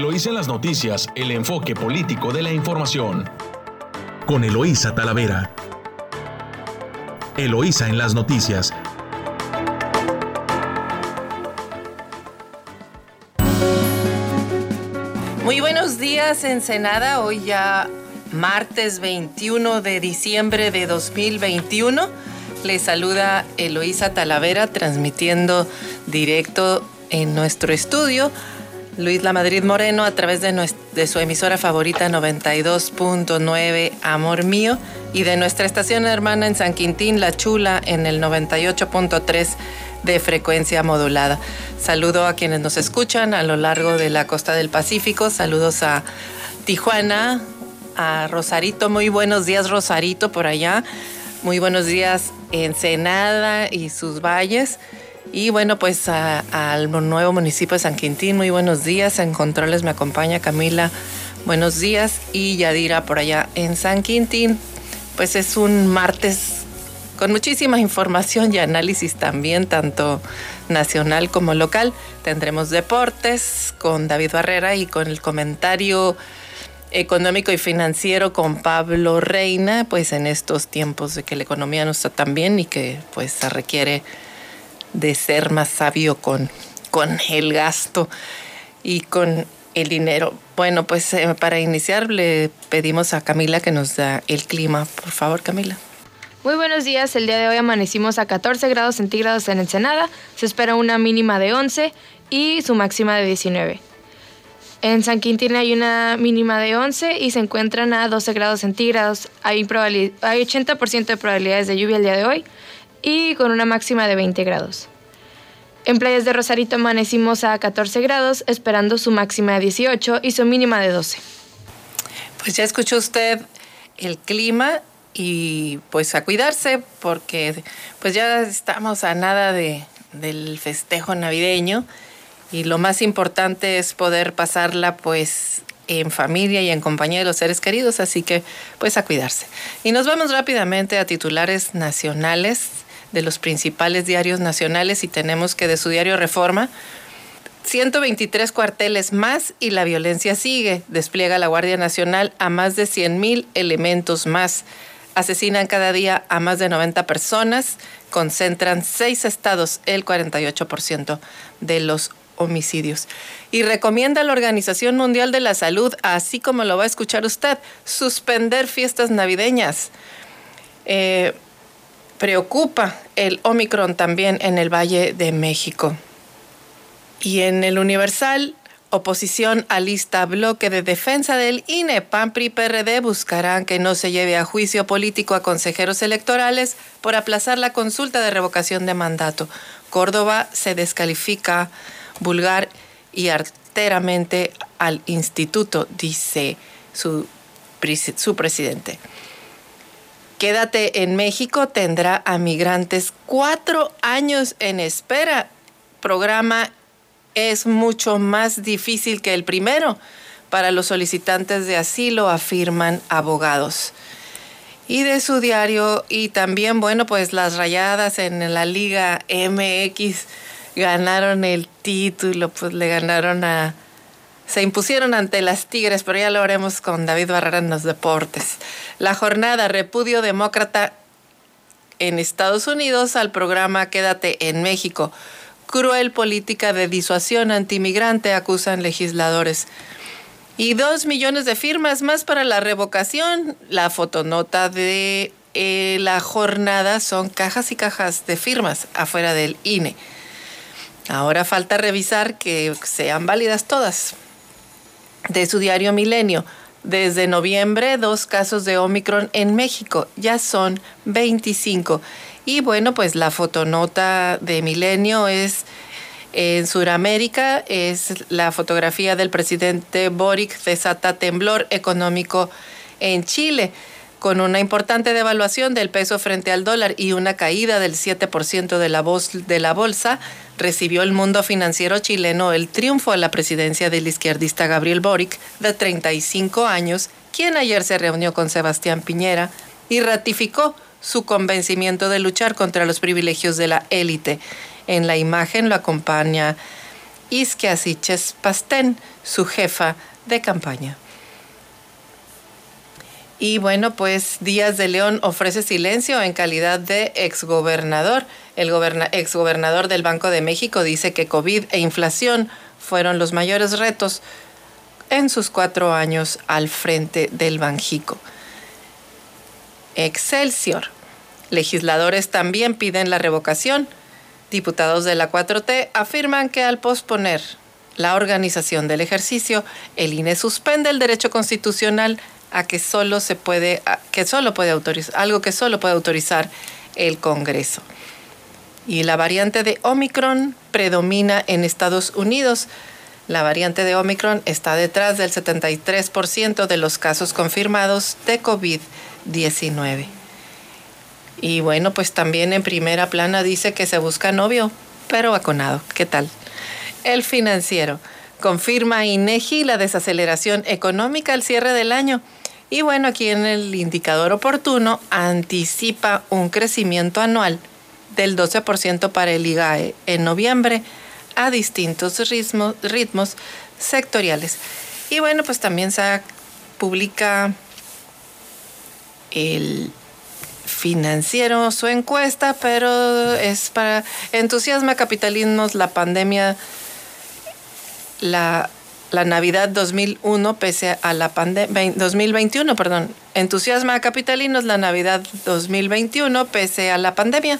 Eloísa en las noticias, el enfoque político de la información. Con Eloísa Talavera. Eloísa en las noticias. Muy buenos días, Ensenada. Hoy ya martes 21 de diciembre de 2021. Les saluda Eloísa Talavera transmitiendo directo en nuestro estudio Luis La Madrid Moreno a través de, su emisora favorita 92.9 Amor Mío y de nuestra estación hermana en San Quintín, La Chula, en el 98.3 de frecuencia modulada. Saludo a quienes nos escuchan a lo largo de la costa del Pacífico. Saludos a Tijuana, a Rosarito. Muy buenos días, Rosarito, por allá. Muy buenos días, Ensenada y sus valles. Y bueno, pues al nuevo municipio de San Quintín, muy buenos días. En controles me acompaña Camila, buenos días. Y Yadira por allá en San Quintín. Pues es un martes con muchísima información y análisis también, tanto nacional como local. Tendremos deportes con David Barrera y con el comentario económico y financiero con Pablo Reina, pues en estos tiempos de que la economía no está tan bien y que pues se requiere de ser más sabio con, con el gasto y con el dinero. Bueno, pues eh, para iniciar le pedimos a Camila que nos da el clima. Por favor, Camila. Muy buenos días, el día de hoy amanecimos a 14 grados centígrados en Ensenada, se espera una mínima de 11 y su máxima de 19. En San Quintín hay una mínima de 11 y se encuentran a 12 grados centígrados. Hay, hay 80% de probabilidades de lluvia el día de hoy y con una máxima de 20 grados. En playas de Rosarito amanecimos a 14 grados, esperando su máxima de 18 y su mínima de 12. Pues ya escuchó usted el clima y pues a cuidarse porque pues ya estamos a nada de, del festejo navideño y lo más importante es poder pasarla pues en familia y en compañía de los seres queridos, así que pues a cuidarse. Y nos vamos rápidamente a titulares nacionales de los principales diarios nacionales y tenemos que de su diario Reforma, 123 cuarteles más y la violencia sigue. Despliega la Guardia Nacional a más de 100 mil elementos más. Asesinan cada día a más de 90 personas. Concentran seis estados el 48% de los homicidios. Y recomienda a la Organización Mundial de la Salud, así como lo va a escuchar usted, suspender fiestas navideñas. Eh, preocupa el Omicron también en el Valle de México. Y en el Universal, oposición alista bloque de defensa del INE, PAN, PRI, PRD buscarán que no se lleve a juicio político a consejeros electorales por aplazar la consulta de revocación de mandato. Córdoba se descalifica vulgar y arteramente al instituto, dice su, su presidente. Quédate en México tendrá a migrantes cuatro años en espera. Programa es mucho más difícil que el primero para los solicitantes de asilo, afirman abogados. Y de su diario, y también, bueno, pues las rayadas en la Liga MX ganaron el título, pues le ganaron a se impusieron ante las Tigres, pero ya lo haremos con David Barrera en los deportes. La jornada repudio demócrata en Estados Unidos al programa Quédate en México. Cruel política de disuasión antimigrante acusan legisladores. Y dos millones de firmas más para la revocación. La fotonota de eh, la jornada son cajas y cajas de firmas afuera del INE. Ahora falta revisar que sean válidas todas de su diario Milenio. Desde noviembre, dos casos de Omicron en México. Ya son 25. Y bueno, pues la fotonota de Milenio es en Sudamérica, es la fotografía del presidente Boric desata temblor económico en Chile con una importante devaluación del peso frente al dólar y una caída del 7% de la, de la bolsa, recibió el mundo financiero chileno el triunfo a la presidencia del izquierdista Gabriel Boric, de 35 años, quien ayer se reunió con Sebastián Piñera y ratificó su convencimiento de luchar contra los privilegios de la élite. En la imagen lo acompaña Isquia Siches Pastén, su jefa de campaña. Y bueno, pues Díaz de León ofrece silencio en calidad de exgobernador. El exgobernador del Banco de México dice que COVID e inflación fueron los mayores retos en sus cuatro años al frente del Banjico. Excelsior. Legisladores también piden la revocación. Diputados de la 4T afirman que al posponer la organización del ejercicio, el INE suspende el derecho constitucional a que solo se puede, que solo puede autorizar, algo que solo puede autorizar el Congreso. Y la variante de Omicron predomina en Estados Unidos. La variante de Omicron está detrás del 73% de los casos confirmados de COVID-19. Y bueno, pues también en primera plana dice que se busca novio, pero vacunado. ¿Qué tal? El financiero confirma INEGI la desaceleración económica al cierre del año y bueno, aquí en el indicador oportuno anticipa un crecimiento anual del 12% para el IGAE en noviembre a distintos ritmos, sectoriales. Y bueno, pues también se publica el financiero su encuesta, pero es para entusiasma capitalismos la pandemia la la Navidad 2001 pese a la pandemia 2021, perdón. Entusiasma a capitalinos la Navidad 2021 pese a la pandemia.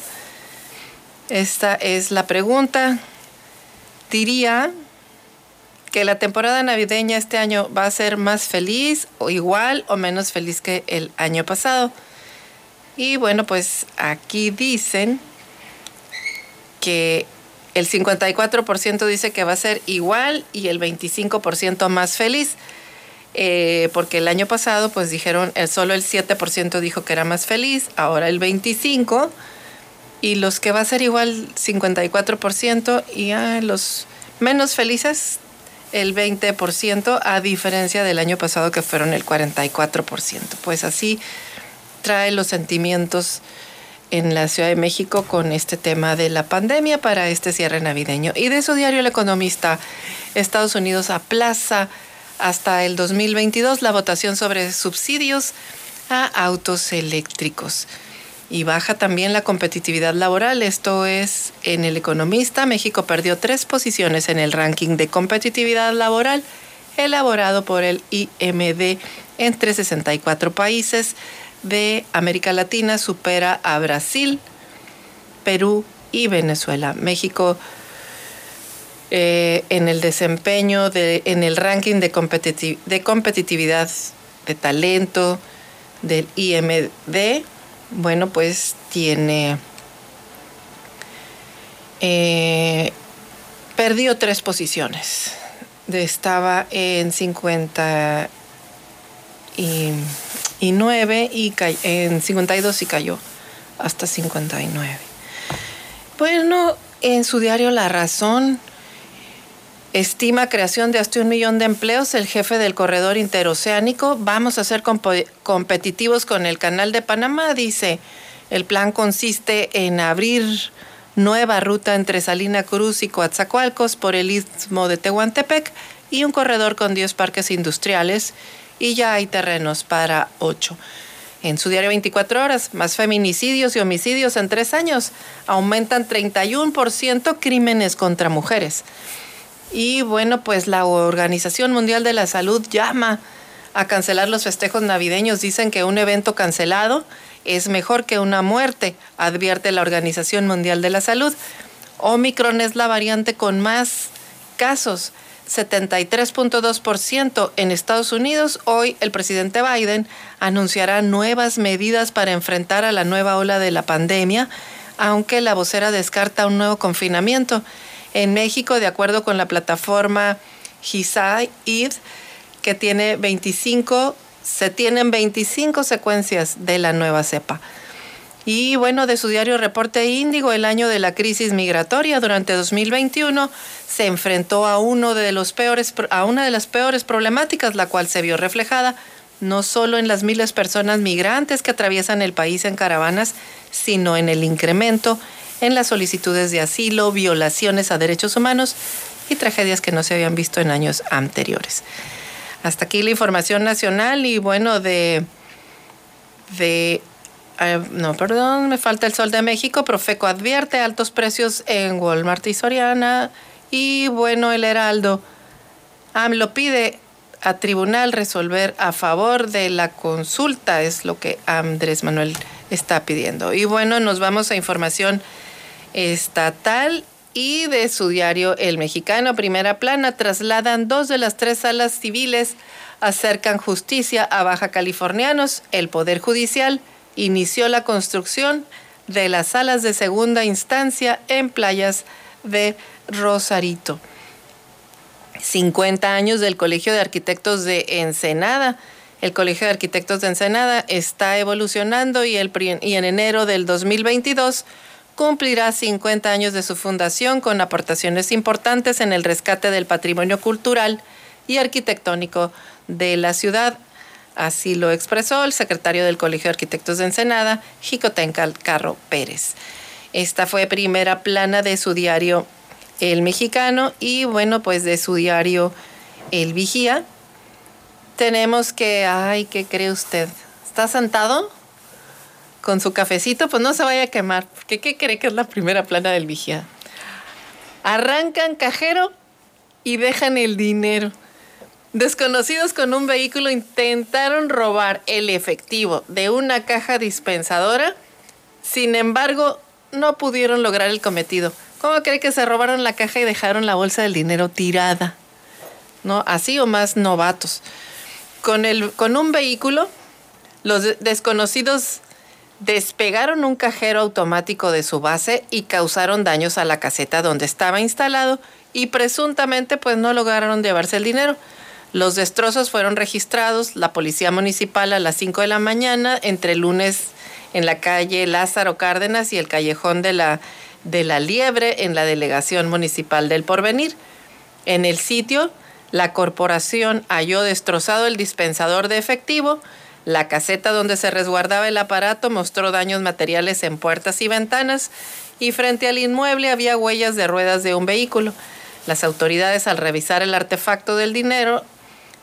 Esta es la pregunta. Diría que la temporada navideña este año va a ser más feliz o igual o menos feliz que el año pasado. Y bueno, pues aquí dicen que el 54% dice que va a ser igual y el 25% más feliz. Eh, porque el año pasado pues dijeron, solo el 7% dijo que era más feliz, ahora el 25%, y los que va a ser igual 54% y los menos felices el 20%, a diferencia del año pasado que fueron el 44%. Pues así trae los sentimientos en la Ciudad de México con este tema de la pandemia para este cierre navideño. Y de su diario El Economista, Estados Unidos aplaza hasta el 2022 la votación sobre subsidios a autos eléctricos. Y baja también la competitividad laboral. Esto es en El Economista. México perdió tres posiciones en el ranking de competitividad laboral elaborado por el IMD entre 64 países de América Latina supera a Brasil, Perú y Venezuela. México eh, en el desempeño, de, en el ranking de, de competitividad, de talento del IMD, bueno, pues tiene... Eh, perdió tres posiciones. Estaba en 50 y y 9 y en 52 y cayó hasta 59. Bueno, en su diario La Razón estima creación de hasta un millón de empleos. El jefe del corredor interoceánico, vamos a ser competitivos con el canal de Panamá, dice. El plan consiste en abrir nueva ruta entre Salina Cruz y Coatzacoalcos por el istmo de Tehuantepec y un corredor con 10 parques industriales y ya hay terrenos para ocho. En su diario 24 horas, más feminicidios y homicidios en tres años. Aumentan 31% crímenes contra mujeres. Y bueno, pues la Organización Mundial de la Salud llama a cancelar los festejos navideños. Dicen que un evento cancelado es mejor que una muerte, advierte la Organización Mundial de la Salud. Omicron es la variante con más casos 73.2% en Estados Unidos. Hoy el presidente Biden anunciará nuevas medidas para enfrentar a la nueva ola de la pandemia, aunque la vocera descarta un nuevo confinamiento. En México, de acuerdo con la plataforma HISAID, que tiene 25, se tienen 25 secuencias de la nueva cepa. Y bueno, de su diario Reporte Índigo, el año de la crisis migratoria durante 2021 se enfrentó a uno de los peores a una de las peores problemáticas, la cual se vio reflejada no solo en las miles de personas migrantes que atraviesan el país en caravanas, sino en el incremento en las solicitudes de asilo, violaciones a derechos humanos y tragedias que no se habían visto en años anteriores. Hasta aquí la información nacional y bueno, de... de eh, no, perdón, me falta el Sol de México. Profeco advierte altos precios en Walmart y Soriana. Y bueno, el Heraldo lo pide a tribunal resolver a favor de la consulta, es lo que Andrés Manuel está pidiendo. Y bueno, nos vamos a información estatal y de su diario El Mexicano, primera plana, trasladan dos de las tres salas civiles, acercan justicia a baja californianos. El Poder Judicial inició la construcción de las salas de segunda instancia en playas de Rosarito. 50 años del Colegio de Arquitectos de Ensenada. El Colegio de Arquitectos de Ensenada está evolucionando y, el, en enero del 2022 cumplirá 50 años de su fundación con aportaciones importantes en el rescate del patrimonio cultural y arquitectónico de la ciudad. Así lo expresó el secretario del Colegio de Arquitectos de Ensenada, Jicotencal Carro Pérez. Esta fue primera plana de su diario El Mexicano y bueno, pues de su diario El Vigía. Tenemos que, ay, ¿qué cree usted? ¿Está sentado? Con su cafecito, pues no se vaya a quemar. Porque ¿qué cree que es la primera plana del Vigía? Arrancan cajero y dejan el dinero. Desconocidos con un vehículo intentaron robar el efectivo de una caja dispensadora, sin embargo, no pudieron lograr el cometido. ¿Cómo cree que se robaron la caja y dejaron la bolsa del dinero tirada? ¿No? Así o más novatos. Con, el, con un vehículo, los desconocidos despegaron un cajero automático de su base y causaron daños a la caseta donde estaba instalado y presuntamente pues no lograron llevarse el dinero. Los destrozos fueron registrados, la policía municipal a las 5 de la mañana, entre el lunes en la calle Lázaro Cárdenas y el callejón de la, de la Liebre en la delegación municipal del Porvenir. En el sitio, la corporación halló destrozado el dispensador de efectivo, la caseta donde se resguardaba el aparato mostró daños materiales en puertas y ventanas y frente al inmueble había huellas de ruedas de un vehículo. Las autoridades al revisar el artefacto del dinero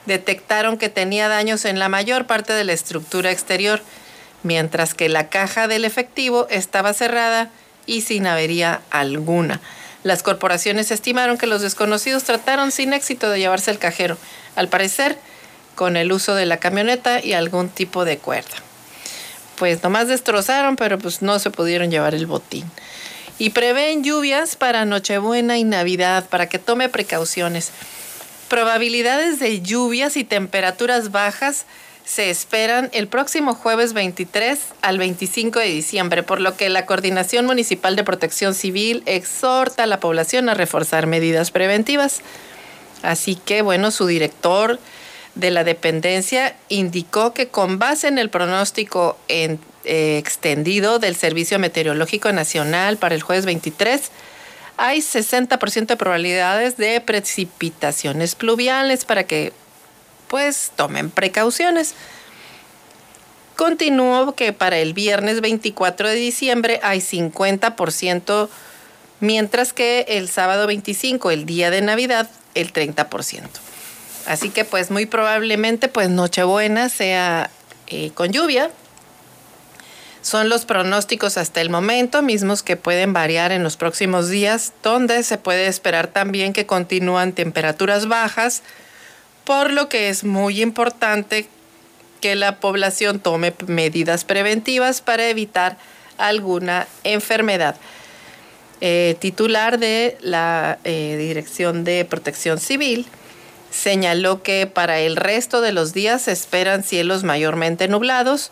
detectaron que tenía daños en la mayor parte de la estructura exterior, mientras que la caja del efectivo estaba cerrada y sin avería alguna. Las corporaciones estimaron que los desconocidos trataron sin éxito de llevarse el cajero, al parecer con el uso de la camioneta y algún tipo de cuerda. Pues nomás destrozaron, pero pues no se pudieron llevar el botín. Y prevén lluvias para Nochebuena y Navidad, para que tome precauciones. Probabilidades de lluvias y temperaturas bajas se esperan el próximo jueves 23 al 25 de diciembre, por lo que la Coordinación Municipal de Protección Civil exhorta a la población a reforzar medidas preventivas. Así que, bueno, su director de la dependencia indicó que con base en el pronóstico eh, extendido del Servicio Meteorológico Nacional para el jueves 23, hay 60% de probabilidades de precipitaciones pluviales para que pues tomen precauciones. Continúo que para el viernes 24 de diciembre hay 50%, mientras que el sábado 25, el día de Navidad, el 30%. Así que pues muy probablemente pues Nochebuena sea eh, con lluvia, son los pronósticos hasta el momento, mismos que pueden variar en los próximos días, donde se puede esperar también que continúan temperaturas bajas, por lo que es muy importante que la población tome medidas preventivas para evitar alguna enfermedad. Eh, titular de la eh, Dirección de Protección Civil señaló que para el resto de los días se esperan cielos mayormente nublados,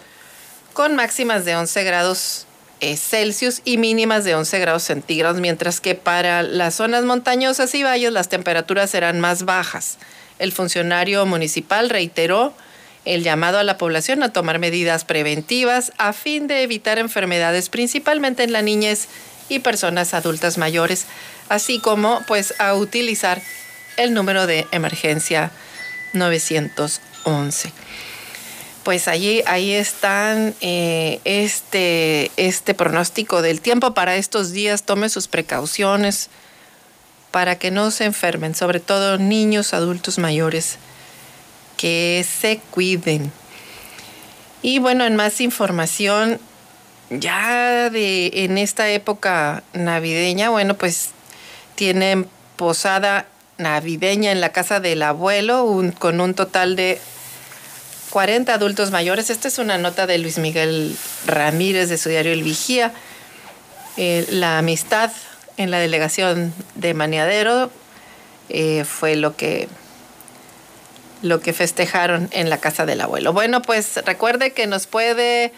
con máximas de 11 grados eh, Celsius y mínimas de 11 grados centígrados, mientras que para las zonas montañosas y valles las temperaturas serán más bajas. El funcionario municipal reiteró el llamado a la población a tomar medidas preventivas a fin de evitar enfermedades principalmente en la niñez y personas adultas mayores, así como pues a utilizar el número de emergencia 911 pues allí ahí están eh, este, este pronóstico del tiempo para estos días. Tome sus precauciones para que no se enfermen, sobre todo niños, adultos mayores, que se cuiden. Y bueno, en más información, ya de en esta época navideña, bueno, pues tienen posada navideña en la casa del abuelo con un total de 40 adultos mayores. Esta es una nota de Luis Miguel Ramírez de su diario El Vigía. Eh, la amistad en la delegación de Maniadero eh, fue lo que lo que festejaron en la casa del abuelo. Bueno, pues recuerde que nos puede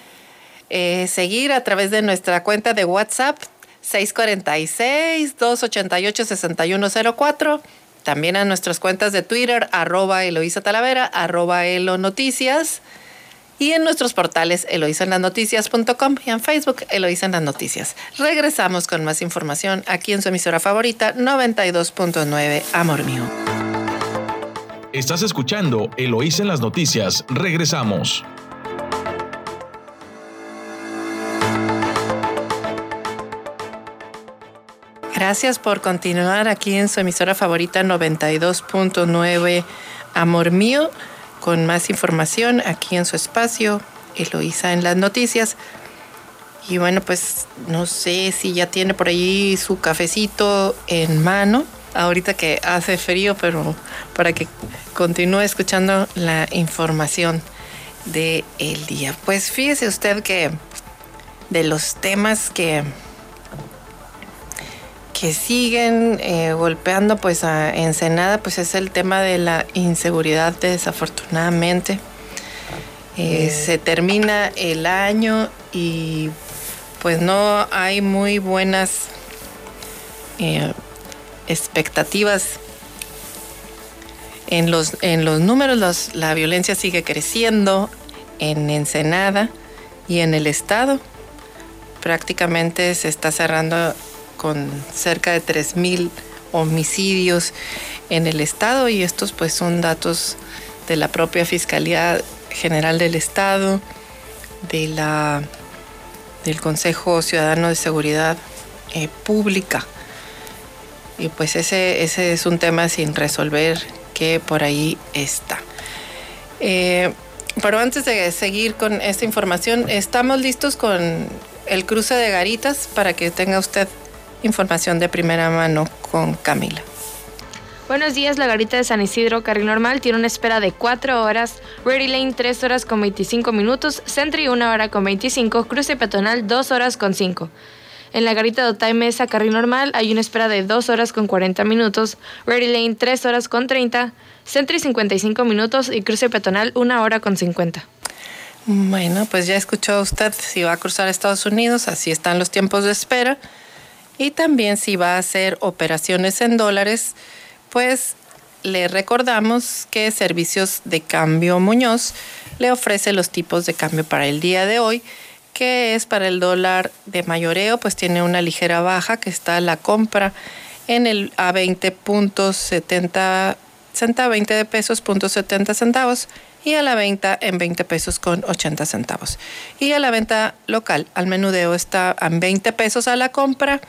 eh, seguir a través de nuestra cuenta de WhatsApp 646-288-6104. También a nuestras cuentas de Twitter, arroba Eloísa Talavera, arroba Elo Noticias. Y en nuestros portales eloisanlasnoticias.com y en Facebook Eloísa en las Noticias. Regresamos con más información aquí en su emisora favorita 92.9 Amor Mío. Estás escuchando Eloísa en las Noticias. Regresamos. Gracias por continuar aquí en su emisora favorita 92.9 Amor Mío con más información aquí en su espacio Eloísa en las noticias. Y bueno, pues no sé si ya tiene por ahí su cafecito en mano, ahorita que hace frío, pero para que continúe escuchando la información del el día. Pues fíjese usted que de los temas que que siguen eh, golpeando pues a Ensenada pues es el tema de la inseguridad desafortunadamente. Eh, se termina el año y pues no hay muy buenas eh, expectativas en los, en los números. la violencia sigue creciendo en Ensenada y en el estado. Prácticamente se está cerrando con cerca de 3.000 homicidios en el estado y estos pues son datos de la propia Fiscalía General del Estado, de la, del Consejo Ciudadano de Seguridad eh, Pública. Y pues ese, ese es un tema sin resolver que por ahí está. Eh, pero antes de seguir con esta información, estamos listos con el cruce de garitas para que tenga usted Información de primera mano con Camila. Buenos días, la garita de San Isidro, carril normal, tiene una espera de 4 horas, Ready Lane 3 horas con 25 minutos, Sentry 1 hora con 25, cruce peatonal 2 horas con 5. En la garita de Otay Mesa, carril normal, hay una espera de 2 horas con 40 minutos, Ready Lane 3 horas con 30, Sentry 55 minutos y cruce peatonal 1 hora con 50. Bueno, pues ya escuchó usted si va a cruzar Estados Unidos, así están los tiempos de espera. Y también si va a hacer operaciones en dólares, pues le recordamos que Servicios de Cambio Muñoz le ofrece los tipos de cambio para el día de hoy, que es para el dólar de mayoreo, pues tiene una ligera baja que está la compra en el a 20.70 centavos, 20 de pesos, punto 70 centavos y a la venta en 20 pesos con 80 centavos. Y a la venta local, al menudeo está a 20 pesos a la compra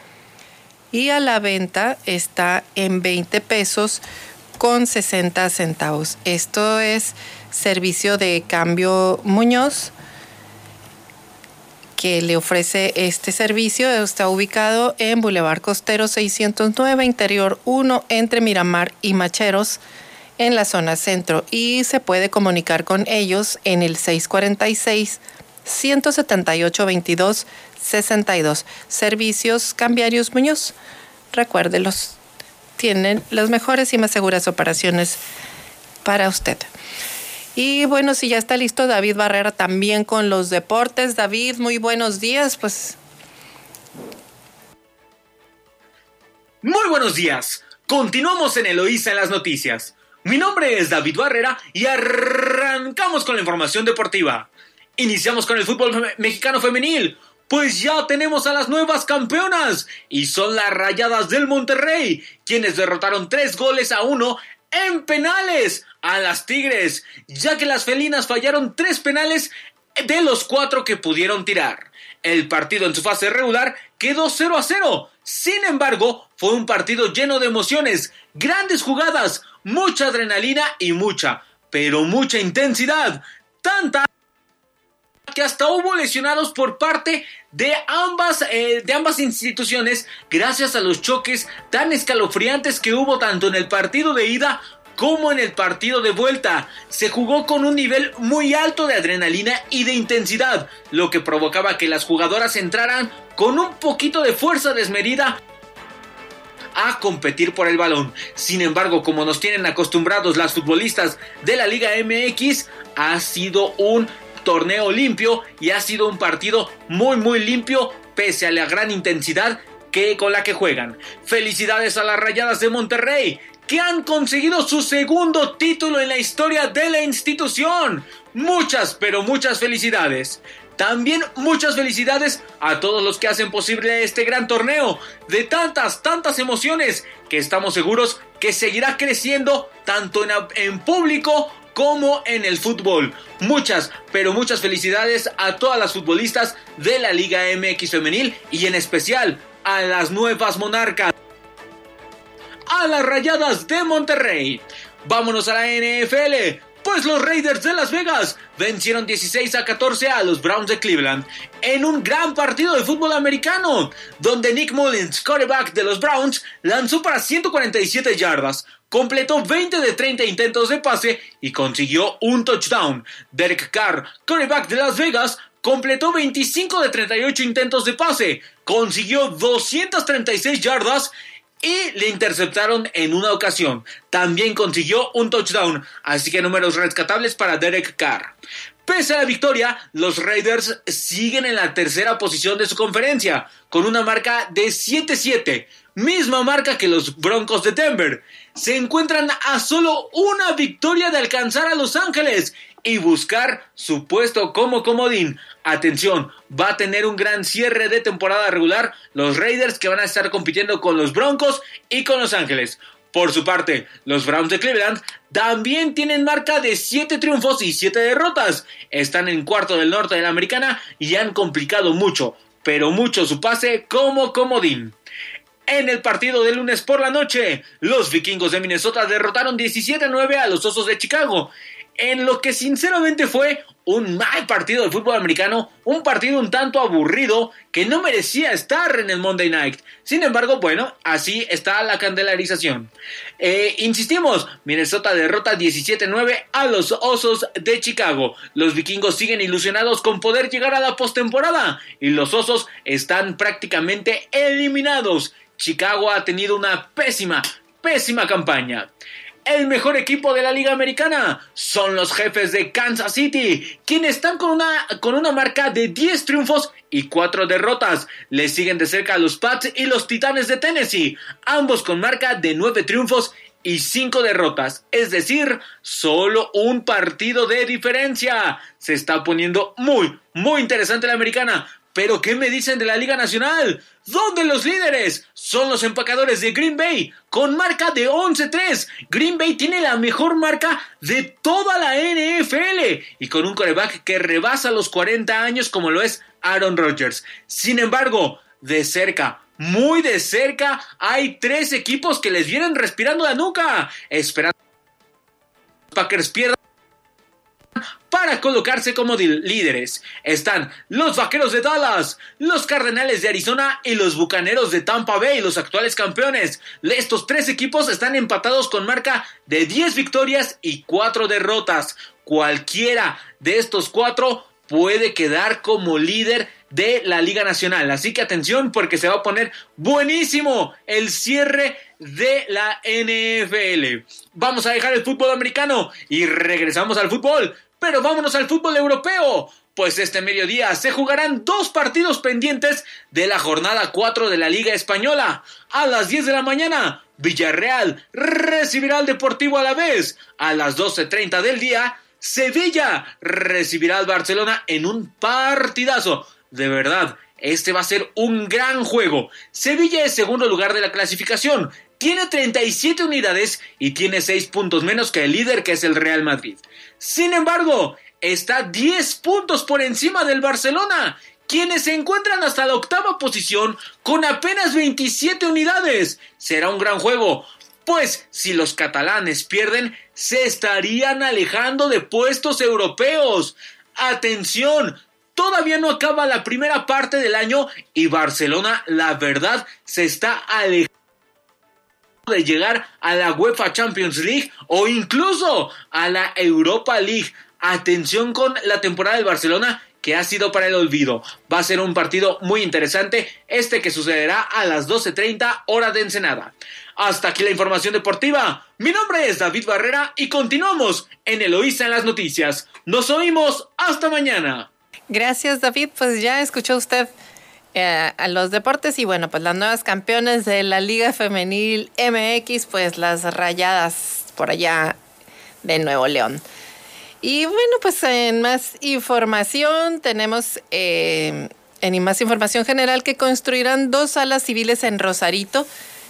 y a la venta está en 20 pesos con 60 centavos. Esto es servicio de cambio Muñoz que le ofrece este servicio. Está ubicado en Boulevard Costero 609, Interior 1, entre Miramar y Macheros, en la zona centro. Y se puede comunicar con ellos en el 646 178 22 62. Servicios Cambiarios Muñoz. Recuérdelos. Tienen las mejores y más seguras operaciones para usted. Y bueno, si ya está listo David Barrera también con los deportes. David, muy buenos días. Pues. Muy buenos días. Continuamos en Eloísa en las noticias. Mi nombre es David Barrera y arrancamos con la información deportiva. Iniciamos con el fútbol mexicano femenil, pues ya tenemos a las nuevas campeonas y son las Rayadas del Monterrey, quienes derrotaron tres goles a uno en penales a las Tigres, ya que las felinas fallaron tres penales de los cuatro que pudieron tirar. El partido en su fase regular quedó 0 a 0. Sin embargo, fue un partido lleno de emociones, grandes jugadas, mucha adrenalina y mucha, pero mucha intensidad. Tanta hasta hubo lesionados por parte de ambas, eh, de ambas instituciones gracias a los choques tan escalofriantes que hubo tanto en el partido de ida como en el partido de vuelta. Se jugó con un nivel muy alto de adrenalina y de intensidad, lo que provocaba que las jugadoras entraran con un poquito de fuerza desmedida a competir por el balón. Sin embargo, como nos tienen acostumbrados las futbolistas de la Liga MX, ha sido un torneo limpio y ha sido un partido muy muy limpio pese a la gran intensidad que con la que juegan. Felicidades a las Rayadas de Monterrey que han conseguido su segundo título en la historia de la institución. Muchas, pero muchas felicidades. También muchas felicidades a todos los que hacen posible este gran torneo de tantas, tantas emociones que estamos seguros que seguirá creciendo tanto en, en público como en el fútbol. Muchas, pero muchas felicidades a todas las futbolistas de la Liga MX femenil y en especial a las nuevas monarcas. A las rayadas de Monterrey. Vámonos a la NFL. Pues los Raiders de Las Vegas vencieron 16 a 14 a los Browns de Cleveland en un gran partido de fútbol americano, donde Nick Mullins, quarterback de los Browns, lanzó para 147 yardas, completó 20 de 30 intentos de pase y consiguió un touchdown. Derek Carr, quarterback de Las Vegas, completó 25 de 38 intentos de pase, consiguió 236 yardas y le interceptaron en una ocasión. También consiguió un touchdown, así que números rescatables para Derek Carr. Pese a la victoria, los Raiders siguen en la tercera posición de su conferencia, con una marca de 7-7, misma marca que los Broncos de Denver. Se encuentran a solo una victoria de alcanzar a Los Ángeles y buscar su puesto como comodín. Atención, va a tener un gran cierre de temporada regular los Raiders que van a estar compitiendo con los Broncos y con Los Ángeles. Por su parte, los Browns de Cleveland también tienen marca de 7 triunfos y 7 derrotas. Están en cuarto del norte de la americana y han complicado mucho, pero mucho su pase como comodín. En el partido de lunes por la noche, los vikingos de Minnesota derrotaron 17-9 a los Osos de Chicago en lo que sinceramente fue un mal partido de fútbol americano, un partido un tanto aburrido que no merecía estar en el Monday Night. Sin embargo, bueno, así está la candelarización. Eh, insistimos, Minnesota derrota 17-9 a los Osos de Chicago. Los vikingos siguen ilusionados con poder llegar a la postemporada y los Osos están prácticamente eliminados. Chicago ha tenido una pésima, pésima campaña el mejor equipo de la Liga Americana. Son los jefes de Kansas City, quienes están con una, con una marca de 10 triunfos y 4 derrotas. Le siguen de cerca los Pats y los Titanes de Tennessee, ambos con marca de 9 triunfos y 5 derrotas, es decir, solo un partido de diferencia. Se está poniendo muy, muy interesante la americana. Pero ¿qué me dicen de la Liga Nacional? ¿Dónde los líderes? Son los empacadores de Green Bay, con marca de 11-3. Green Bay tiene la mejor marca de toda la NFL y con un coreback que rebasa los 40 años como lo es Aaron Rodgers. Sin embargo, de cerca, muy de cerca, hay tres equipos que les vienen respirando la nuca, esperando los Packers pierdan para colocarse como líderes. Están los Vaqueros de Dallas, los Cardenales de Arizona y los Bucaneros de Tampa Bay, los actuales campeones. Estos tres equipos están empatados con marca de 10 victorias y 4 derrotas. Cualquiera de estos cuatro puede quedar como líder de la Liga Nacional. Así que atención porque se va a poner buenísimo el cierre de la NFL. Vamos a dejar el fútbol americano y regresamos al fútbol pero vámonos al fútbol europeo, pues este mediodía se jugarán dos partidos pendientes de la jornada 4 de la Liga Española. A las 10 de la mañana, Villarreal recibirá al Deportivo a la vez. A las 12.30 del día, Sevilla recibirá al Barcelona en un partidazo. De verdad, este va a ser un gran juego. Sevilla es segundo lugar de la clasificación. Tiene 37 unidades y tiene 6 puntos menos que el líder que es el Real Madrid. Sin embargo, está 10 puntos por encima del Barcelona, quienes se encuentran hasta la octava posición con apenas 27 unidades. Será un gran juego, pues si los catalanes pierden, se estarían alejando de puestos europeos. Atención, todavía no acaba la primera parte del año y Barcelona, la verdad, se está alejando de llegar a la UEFA Champions League o incluso a la Europa League. Atención con la temporada del Barcelona que ha sido para el olvido. Va a ser un partido muy interesante, este que sucederá a las 12.30 hora de Ensenada. Hasta aquí la información deportiva. Mi nombre es David Barrera y continuamos en Eloísa en las noticias. Nos oímos hasta mañana. Gracias David, pues ya escuchó usted a los deportes y bueno, pues las nuevas campeones de la Liga Femenil MX, pues las rayadas por allá de Nuevo León. Y bueno, pues en más información tenemos eh, en más información general que construirán dos salas civiles en Rosarito.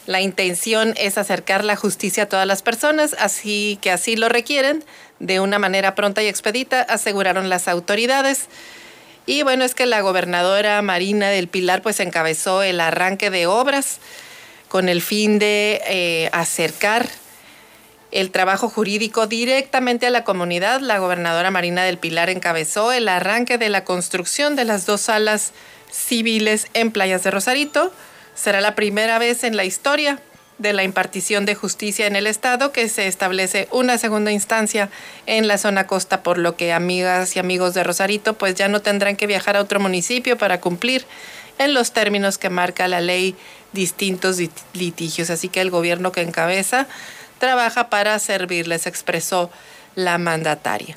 La intención es acercar la justicia a todas las personas, así que así lo requieren, de una manera pronta y expedita, aseguraron las autoridades. Y bueno, es que la gobernadora Marina del Pilar pues encabezó el arranque de obras con el fin de eh, acercar el trabajo jurídico directamente a la comunidad. La gobernadora Marina del Pilar encabezó el arranque de la construcción de las dos salas civiles en Playas de Rosarito. Será la primera vez en la historia de la impartición de justicia en el Estado que se establece una segunda instancia en la zona costa, por lo que amigas y amigos de Rosarito pues ya no tendrán que viajar a otro municipio para cumplir en los términos que marca la ley distintos litigios. Así que el gobierno que encabeza trabaja para servirles, expresó la mandataria.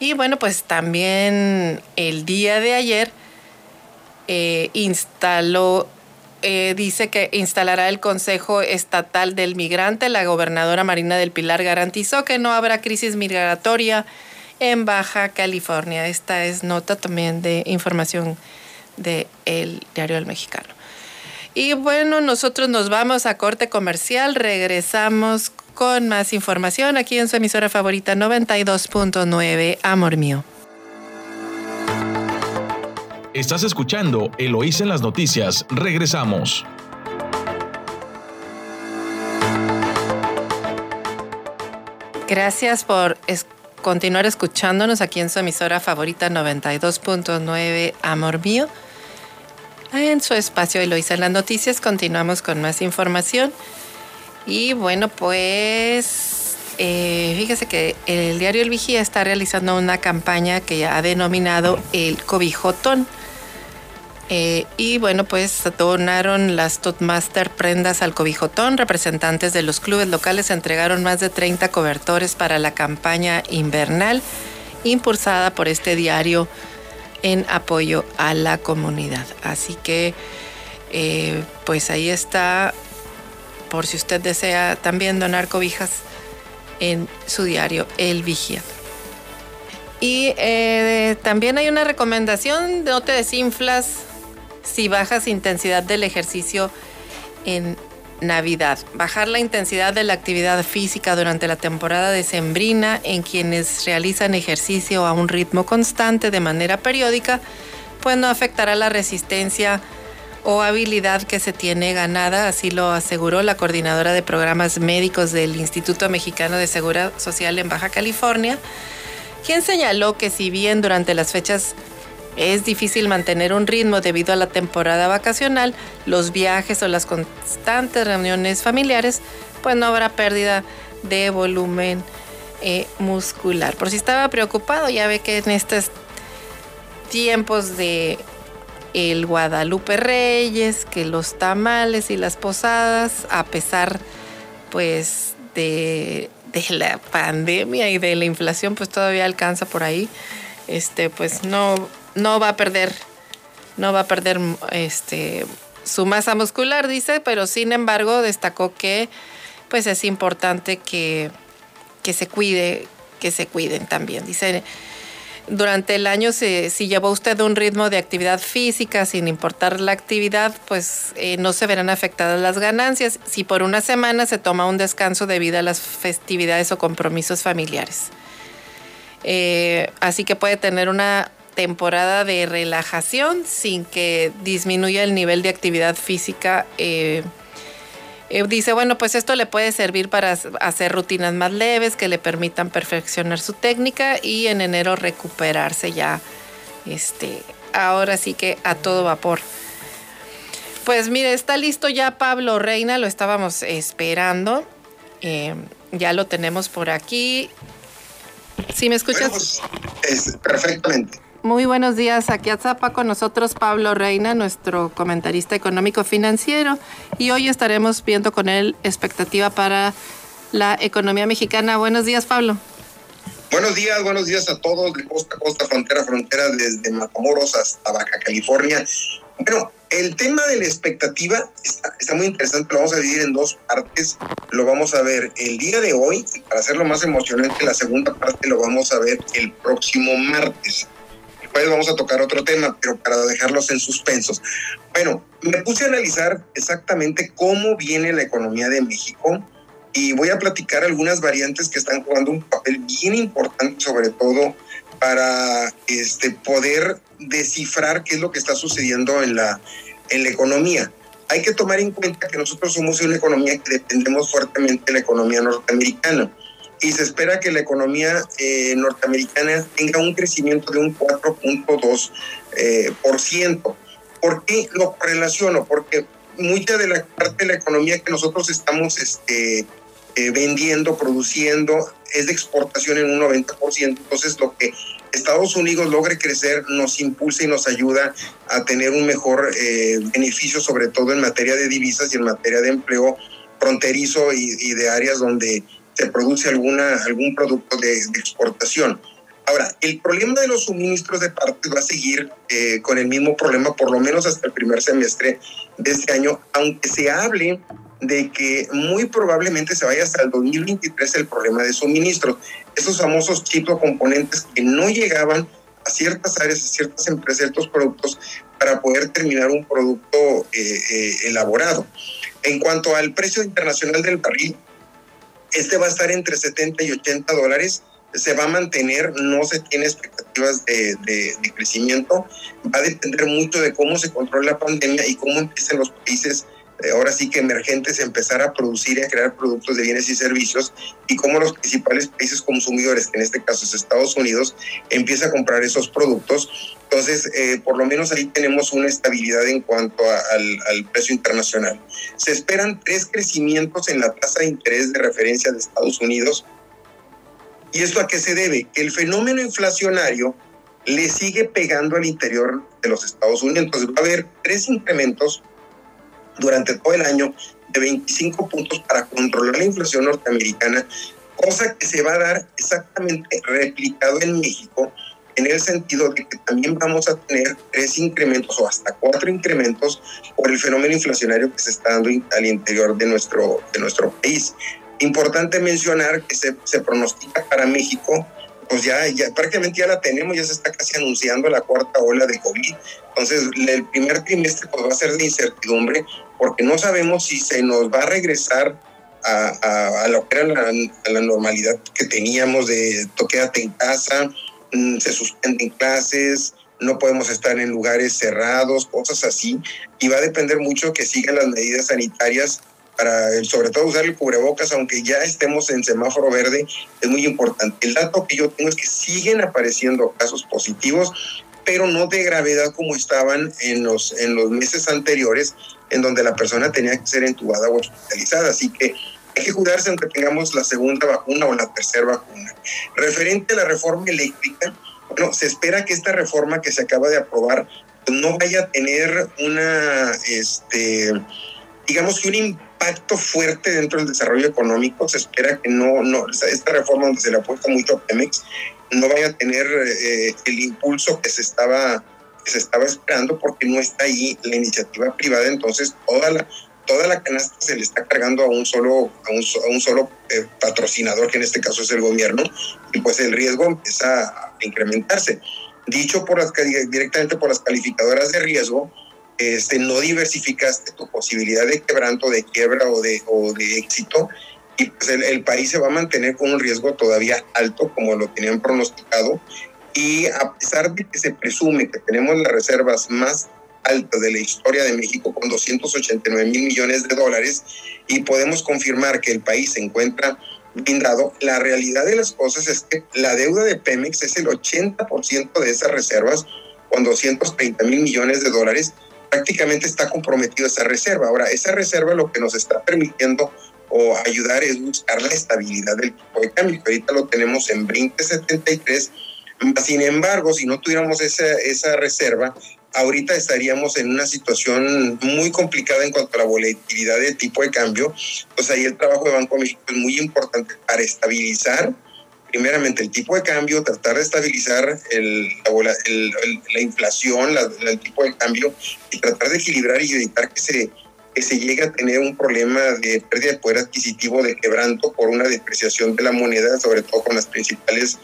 Y bueno, pues también el día de ayer eh, instaló, eh, dice que instalará el Consejo Estatal del Migrante. La gobernadora Marina del Pilar garantizó que no habrá crisis migratoria en Baja California. Esta es nota también de información del Diario del Mexicano. Y bueno, nosotros nos vamos a corte comercial, regresamos con más información aquí en su emisora favorita 92.9, Amor Mío. Estás escuchando Eloís en las noticias. Regresamos. Gracias por continuar escuchándonos aquí en su emisora favorita 92.9 Amor Mío. En su espacio Eloísa en las noticias continuamos con más información. Y bueno, pues eh, fíjese que el diario El Vigía está realizando una campaña que ha denominado el cobijotón. Eh, y bueno, pues donaron las Totmaster prendas al cobijotón. Representantes de los clubes locales entregaron más de 30 cobertores para la campaña invernal impulsada por este diario en apoyo a la comunidad. Así que, eh, pues ahí está por si usted desea también donar cobijas en su diario El Vigía. Y eh, también hay una recomendación, no te desinflas si bajas intensidad del ejercicio en Navidad. Bajar la intensidad de la actividad física durante la temporada decembrina en quienes realizan ejercicio a un ritmo constante de manera periódica, pues no afectará la resistencia o habilidad que se tiene ganada, así lo aseguró la coordinadora de programas médicos del Instituto Mexicano de Seguridad Social en Baja California, quien señaló que si bien durante las fechas es difícil mantener un ritmo debido a la temporada vacacional, los viajes o las constantes reuniones familiares, pues no habrá pérdida de volumen eh, muscular. Por si estaba preocupado, ya ve que en estos tiempos de el Guadalupe Reyes, que los tamales y las posadas, a pesar pues de, la pandemia y de la inflación, pues todavía alcanza por ahí. Este, pues no, no va a perder, no va a perder este su masa muscular, dice, pero sin embargo destacó que pues es importante que, que se cuide, que se cuiden también. Dice, durante el año, si, llevó usted un ritmo de actividad física, sin importar la actividad, pues eh, no se verán afectadas las ganancias. Si por una semana se toma un descanso debido a las festividades o compromisos familiares. Eh, así que puede tener una temporada de relajación sin que disminuya el nivel de actividad física. Eh, eh, dice, bueno, pues esto le puede servir para hacer rutinas más leves que le permitan perfeccionar su técnica y en enero recuperarse ya, este, ahora sí que a todo vapor. Pues mire, está listo ya Pablo Reina, lo estábamos esperando. Eh, ya lo tenemos por aquí. ¿Sí me escuchas? Pues, perfectamente. Muy buenos días, aquí a Zapa con nosotros Pablo Reina, nuestro comentarista económico financiero, y hoy estaremos viendo con él expectativa para la economía mexicana. Buenos días, Pablo. Buenos días, buenos días a todos de costa a costa, frontera a frontera, desde Matamoros hasta Baja California. Bueno, el tema de la expectativa está, muy interesante, lo vamos a dividir en dos partes. Lo vamos a ver el día de hoy, para hacerlo más emocionante, la segunda parte lo vamos a ver el próximo martes. Después vamos a tocar otro tema, pero para dejarlos en suspensos. Bueno, me puse a analizar exactamente cómo viene la economía de México y voy a platicar algunas variantes que están jugando un papel bien importante, sobre todo para este, poder descifrar qué es lo que está sucediendo en la, en la economía. Hay que tomar en cuenta que nosotros somos una economía que dependemos fuertemente de la economía norteamericana y se espera que la economía eh, norteamericana tenga un crecimiento de un 4.2%. Eh, por, ciento. ¿Por qué lo relaciono? Porque mucha de la parte de la economía que nosotros estamos este, eh, vendiendo, produciendo, es de exportación en un 90%. Entonces, lo que Estados Unidos logre crecer nos impulsa y nos ayuda a tener un mejor eh, beneficio, sobre todo en materia de divisas y en materia de empleo fronterizo y, de áreas donde se produce alguna, algún producto de, exportación. Ahora, el problema de los suministros de partes va a seguir eh, con el mismo problema, por lo menos hasta el primer semestre de este año, aunque se hable de que muy probablemente se vaya hasta el 2023 el problema de suministros. Esos famosos chips o componentes que no llegaban a ciertas áreas, a ciertas empresas, ciertos productos para poder terminar un producto eh, eh, elaborado. En cuanto al precio internacional del barril, este va a estar entre 70 y 80 dólares. Se va a mantener, no se tiene expectativas de, de, de crecimiento. Va a depender mucho de cómo se controla la pandemia y cómo empiecen los países ahora sí que emergentes empezar a producir y a crear productos de bienes y servicios y cómo los principales países consumidores, que en este caso es Estados Unidos, empieza a comprar esos productos. Entonces, eh, por lo menos ahí tenemos una estabilidad en cuanto al, al, precio internacional. Se esperan tres crecimientos en la tasa de interés de referencia de Estados Unidos. ¿Y esto a qué se debe? Que el fenómeno inflacionario le sigue pegando al interior de los Estados Unidos. Entonces va a haber tres incrementos durante todo el año de 25 puntos para controlar la inflación norteamericana, cosa que se va a dar exactamente replicado en México en el sentido de que también vamos a tener tres incrementos o hasta cuatro incrementos por el fenómeno inflacionario que se está dando al interior de nuestro, de nuestro país. Importante mencionar que se, se pronostica para México pues ya, ya prácticamente ya la tenemos, ya se está casi anunciando la cuarta ola de COVID. Entonces, el primer trimestre pues, va a ser de incertidumbre porque no sabemos si se nos va a regresar a, a, lo que era la, la, normalidad que teníamos de toquéate en casa, mm, se suspenden clases, no podemos estar en lugares cerrados, cosas así. Y va a depender mucho que sigan las medidas sanitarias para sobre todo usar el cubrebocas, aunque ya estemos en semáforo verde, es muy importante. El dato que yo tengo es que siguen apareciendo casos positivos, pero no de gravedad como estaban en los, en los meses anteriores, en donde la persona tenía que ser entubada o hospitalizada. Así que hay que cuidarse aunque tengamos la segunda vacuna o la tercera vacuna. Referente a la reforma eléctrica, bueno, se espera que esta reforma que se acaba de aprobar no vaya a tener una, este, digamos que un impacto fuerte dentro del desarrollo económico. Se espera que no, no esta reforma donde se le apuesta mucho a Pemex no vaya a tener eh, el impulso que se estaba que se estaba esperando porque no está ahí la iniciativa privada. Entonces toda la toda la canasta se le está cargando a un solo a un, a un solo eh, patrocinador que en este caso es el gobierno y pues el riesgo empieza a incrementarse. Dicho por las, directamente por las calificadoras de riesgo, este, no diversificaste tu posibilidad de quebranto, de quiebra o de, o de éxito, y pues el, país se va a mantener con un riesgo todavía alto, como lo tenían pronosticado, Y a pesar de que se presume que tenemos las reservas más altas de la historia de México con 289 mil millones de dólares y podemos confirmar que el país se encuentra blindado, la realidad de las cosas es que la deuda de Pemex es el 80% de esas reservas con 230 mil millones de dólares. Prácticamente está comprometido esa reserva. Ahora, esa reserva lo que nos está permitiendo o ayudar es buscar la estabilidad del tipo de cambio, ahorita lo tenemos en 2073. Sin embargo, si no tuviéramos esa, esa reserva, ahorita estaríamos en una situación muy complicada en cuanto a la volatilidad del tipo de cambio. Pues ahí el trabajo de Banco de México es muy importante para estabilizar, primeramente, el tipo de cambio, tratar de estabilizar el, la, la, inflación, el tipo de cambio y tratar de equilibrar y evitar que se, que se llegue a tener un problema de pérdida de poder adquisitivo, de quebranto por una depreciación de la moneda, sobre todo con las principales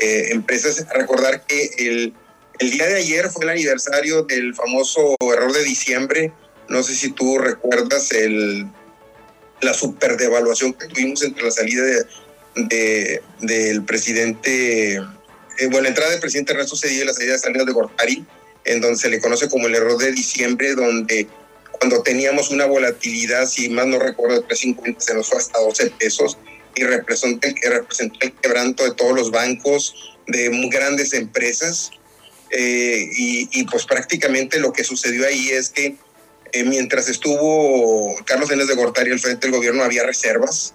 eh, empresas. Recordar que el el día de ayer fue el aniversario del famoso error de diciembre. No sé si tú recuerdas el, la superdevaluación que tuvimos entre la salida de, del presidente, eh, bueno, la entrada del presidente Ernesto Cedillo y la salida de Salinas de Gortari, en donde se le conoce como el error de diciembre, donde cuando teníamos una volatilidad, si más no recuerdo, de 3.50 se nos fue hasta 12 pesos y representó, representó el quebranto de todos los bancos, de grandes empresas eh, y, pues prácticamente lo que sucedió ahí es que eh, mientras estuvo Carlos Enes de Gortari al frente del gobierno había reservas.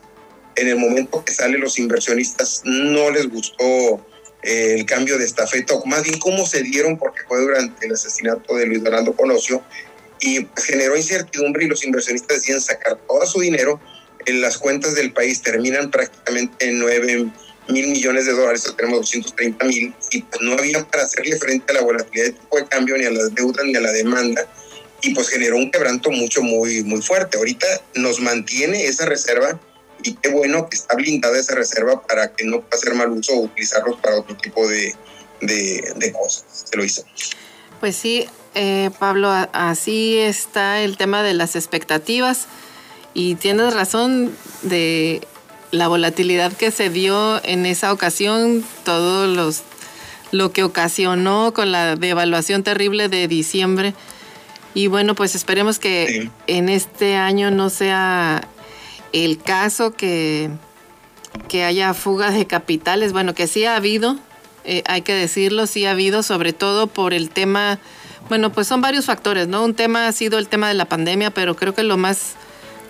En el momento que sale los inversionistas no les gustó eh, el cambio de estafeta, o más bien cómo se dieron, porque fue durante el asesinato de Luis Donaldo Colosio, y generó incertidumbre y los inversionistas decían sacar todo su dinero. En las cuentas del país terminan prácticamente en nueve mil millones de dólares, tenemos 230 mil, y pues no había para hacerle frente a la volatilidad de tipo de cambio, ni a las deudas, ni a la demanda, y pues generó un quebranto mucho, muy, muy fuerte. Ahorita nos mantiene esa reserva, y qué bueno que está blindada esa reserva para que no pueda hacer mal uso o utilizarlos para otro tipo de, de, cosas. Se lo hizo. Pues sí, eh, Pablo, así está el tema de las expectativas. Y tienes razón de la volatilidad que se dio en esa ocasión, todo los, lo que ocasionó con la devaluación terrible de diciembre. Y bueno, pues esperemos que en este año no sea el caso que, que haya fuga de capitales. Bueno, que sí ha habido, eh, hay que decirlo, sí ha habido, sobre todo por el tema, bueno, pues son varios factores, ¿no? Un tema ha sido el tema de la pandemia, pero creo que lo más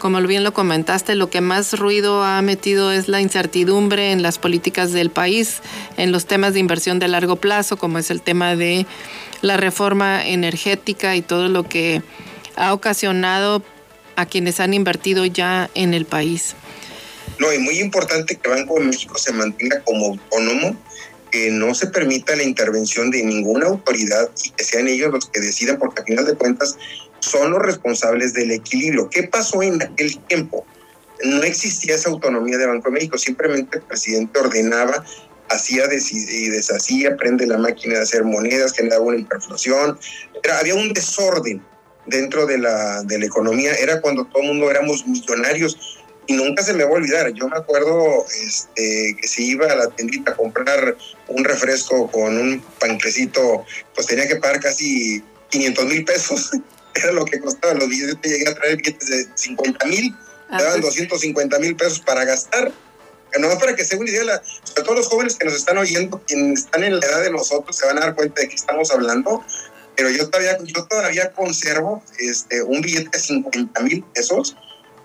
como bien lo comentaste, lo que más ruido ha metido es la incertidumbre en las políticas del país, en los temas de inversión de largo plazo, como es el tema de la reforma energética y todo lo que ha ocasionado a quienes han invertido ya en el país. No, y muy importante que Banco de México se mantenga como autónomo, que no se permita la intervención de ninguna autoridad y que sean ellos los que decidan, porque al final de cuentas son los responsables del equilibrio. ¿Qué pasó en aquel tiempo? No existía esa autonomía de Banco de México, simplemente el presidente ordenaba, hacía y deshacía, prende la máquina de hacer monedas, generaba una inflación, Era, había un desorden dentro de la, de la economía, era cuando todo el mundo éramos millonarios y nunca se me va a olvidar. Yo me acuerdo este, que si iba a la tiendita a comprar un refresco con un panquecito, pues tenía que pagar casi 500 mil pesos era lo que costaba los billetes. Yo llegué a traer billetes de 50 mil, te daban 250 mil pesos para gastar. No para que se una idea, sobre todo los jóvenes que nos están oyendo, quienes están en la edad de nosotros, se van a dar cuenta de que estamos hablando. Pero yo todavía, yo todavía conservo este, un billete de 50 mil pesos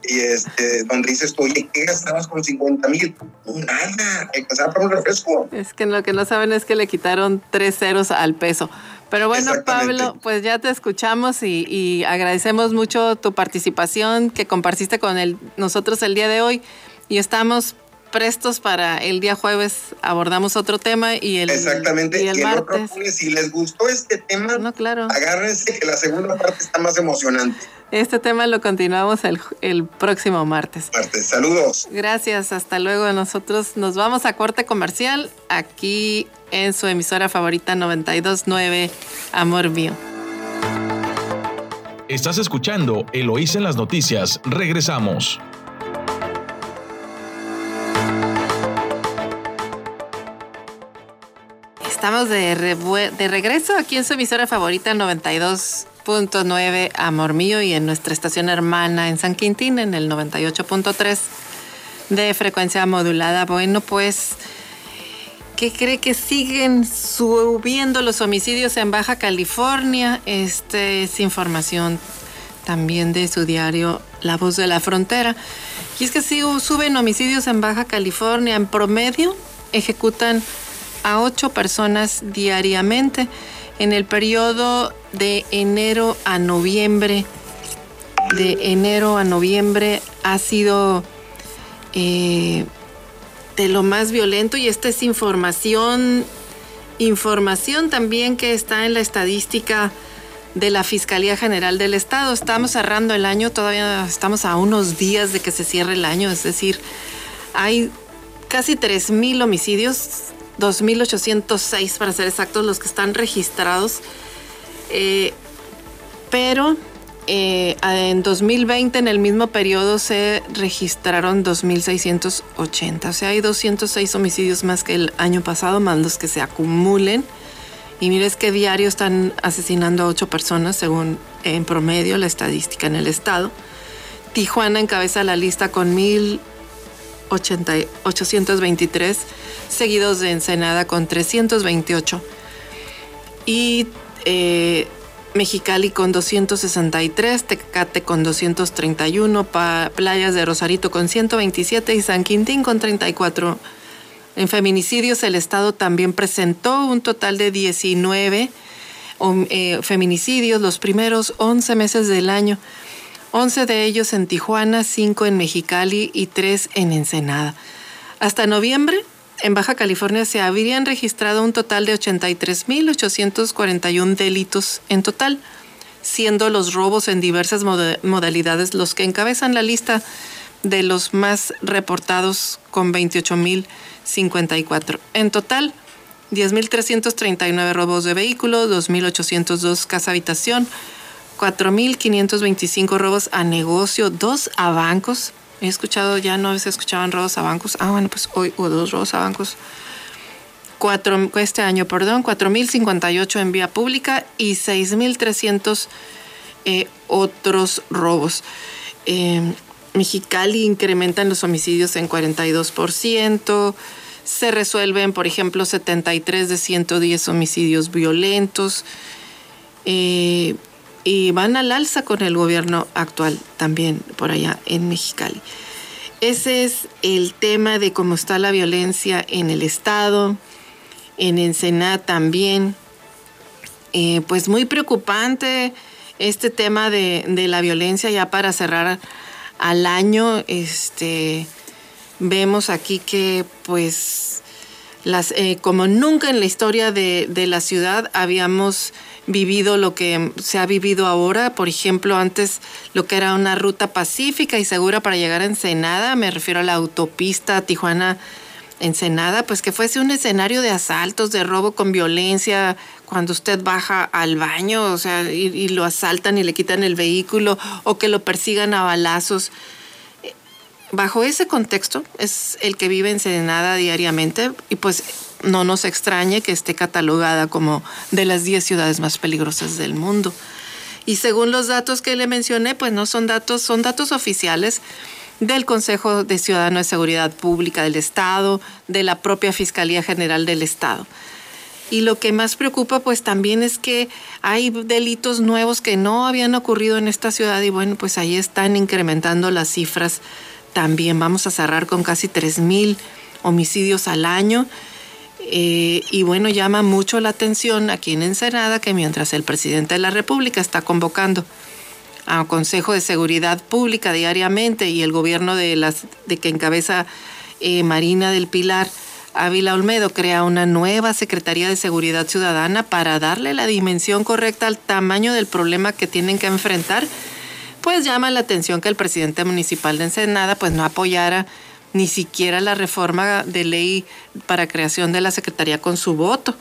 y este, donde dices tú, oye, ¿qué gastabas con 50 mil? Nada, alcanzaba para un refresco. Es que lo que no saben es que le quitaron tres ceros al peso. Pero bueno, Pablo, pues ya te escuchamos y, agradecemos mucho tu participación que compartiste con el, nosotros el día de hoy y estamos prestos para el día jueves abordamos otro tema y el Exactamente, y el, martes. si les gustó este tema, no, claro. agárrense que la segunda parte está más emocionante. Este tema lo continuamos el, el próximo martes. Martes, saludos. Gracias, hasta luego. Nosotros nos vamos a corte comercial aquí en su emisora favorita 929 Amor Mío. Estás escuchando Eloís en las noticias. Regresamos. Estamos de, de regreso aquí en su emisora favorita 92.9 Amor Mío y en nuestra estación hermana en San Quintín en el 98.3 de frecuencia modulada. Bueno, pues, ¿qué cree que siguen subiendo los homicidios en Baja California? Este es información también de su diario La Voz de la Frontera. Y es que sí, suben homicidios en Baja California. En promedio ejecutan a ocho personas diariamente. En el periodo de enero a noviembre, de enero a noviembre ha sido eh, de lo más violento y esta es información, información también que está en la estadística de la Fiscalía General del Estado. Estamos cerrando el año, todavía estamos a unos días de que se cierre el año, es decir, hay casi 3.000 homicidios 2.806 para ser exactos los que están registrados. Eh, pero eh, en 2020, en el mismo periodo, se registraron 2.680. O sea, hay 206 homicidios más que el año pasado, más los que se acumulen. Y mires que diario están asesinando a 8 personas, según en promedio la estadística en el estado. Tijuana encabeza la lista con 1.823 seguidos de Ensenada con 328 y eh, Mexicali con 263, Tecate con 231, Playas de Rosarito con 127 y San Quintín con 34. En feminicidios el Estado también presentó un total de 19 eh, feminicidios los primeros 11 meses del año. 11 de ellos en Tijuana, 5 en Mexicali y 3 en Ensenada. Hasta noviembre, en Baja California se habrían registrado un total de 83.841 delitos en total, siendo los robos en diversas modalidades los que encabezan la lista de los más reportados con 28.054. En total, 10.339 robos de vehículos, 2.802 casa habitación, 4.525 robos a negocio, dos a bancos, He escuchado, ya no se escuchaban robos a bancos. Ah, bueno, pues hoy hubo dos robos a bancos. Cuatro, este año, perdón, 4.058 en vía pública y 6.300 eh, otros robos. Eh, Mexicali incrementan los homicidios en 42%. Se resuelven, por ejemplo, 73 de 110 homicidios violentos. Eh, y van al alza con el gobierno actual también por allá en Mexicali. Ese es el tema de cómo está la violencia en el Estado, en Ensenada también. Eh, pues muy preocupante este tema de, la violencia ya para cerrar al año. Este, vemos aquí que pues las, eh, como nunca en la historia de, de la ciudad habíamos vivido lo que se ha vivido ahora. Por ejemplo, antes lo que era una ruta pacífica y segura para llegar a Ensenada, me refiero a la autopista Tijuana. Ensenada, pues que fuese un escenario de asaltos, de robo con violencia, cuando usted baja al baño, o sea, y, lo asaltan y le quitan el vehículo, o que lo persigan a balazos. Bajo ese contexto es el que vive Ensenada diariamente, y pues no nos extrañe que esté catalogada como de las 10 ciudades más peligrosas del mundo. Y según los datos que le mencioné, pues no son datos, son datos oficiales del Consejo de Ciudadano de Seguridad Pública del Estado, de la propia Fiscalía General del Estado. Y lo que más preocupa pues también es que hay delitos nuevos que no habían ocurrido en esta ciudad y bueno, pues ahí están incrementando las cifras también. Vamos a cerrar con casi 3.000 homicidios al año eh, y bueno, llama mucho la atención aquí en Ensenada que mientras el presidente de la República está convocando a Consejo de Seguridad Pública diariamente y el gobierno de, las, de que encabeza eh, Marina del Pilar, Ávila Olmedo, crea una nueva Secretaría de Seguridad Ciudadana para darle la dimensión correcta al tamaño del problema que tienen que enfrentar, pues llama la atención que el presidente municipal de Ensenada pues no apoyara ni siquiera la reforma de ley para creación de la Secretaría con su voto.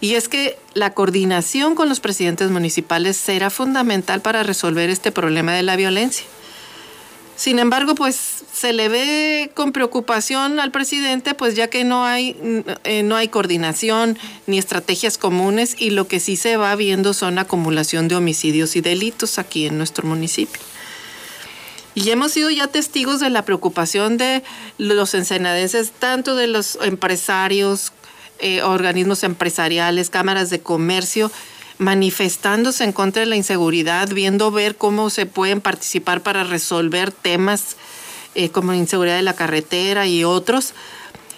Y es que la coordinación con los presidentes municipales será fundamental para resolver este problema de la violencia. Sin embargo, pues se le ve con preocupación al presidente, pues ya que no hay, eh, no hay coordinación ni estrategias comunes y lo que sí se va viendo son acumulación de homicidios y delitos aquí en nuestro municipio. Y hemos sido ya testigos de la preocupación de los ensenadenses, tanto de los empresarios, eh, organismos empresariales, cámaras de comercio, manifestándose en contra de la inseguridad, viendo ver cómo se pueden participar para resolver temas eh, como la inseguridad de la carretera y otros,